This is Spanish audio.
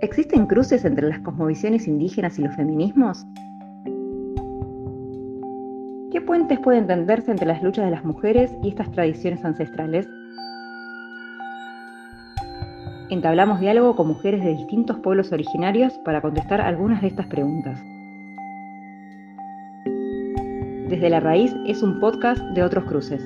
¿Existen cruces entre las cosmovisiones indígenas y los feminismos? ¿Qué puentes pueden tenderse entre las luchas de las mujeres y estas tradiciones ancestrales? Entablamos diálogo con mujeres de distintos pueblos originarios para contestar algunas de estas preguntas. Desde la Raíz es un podcast de otros cruces.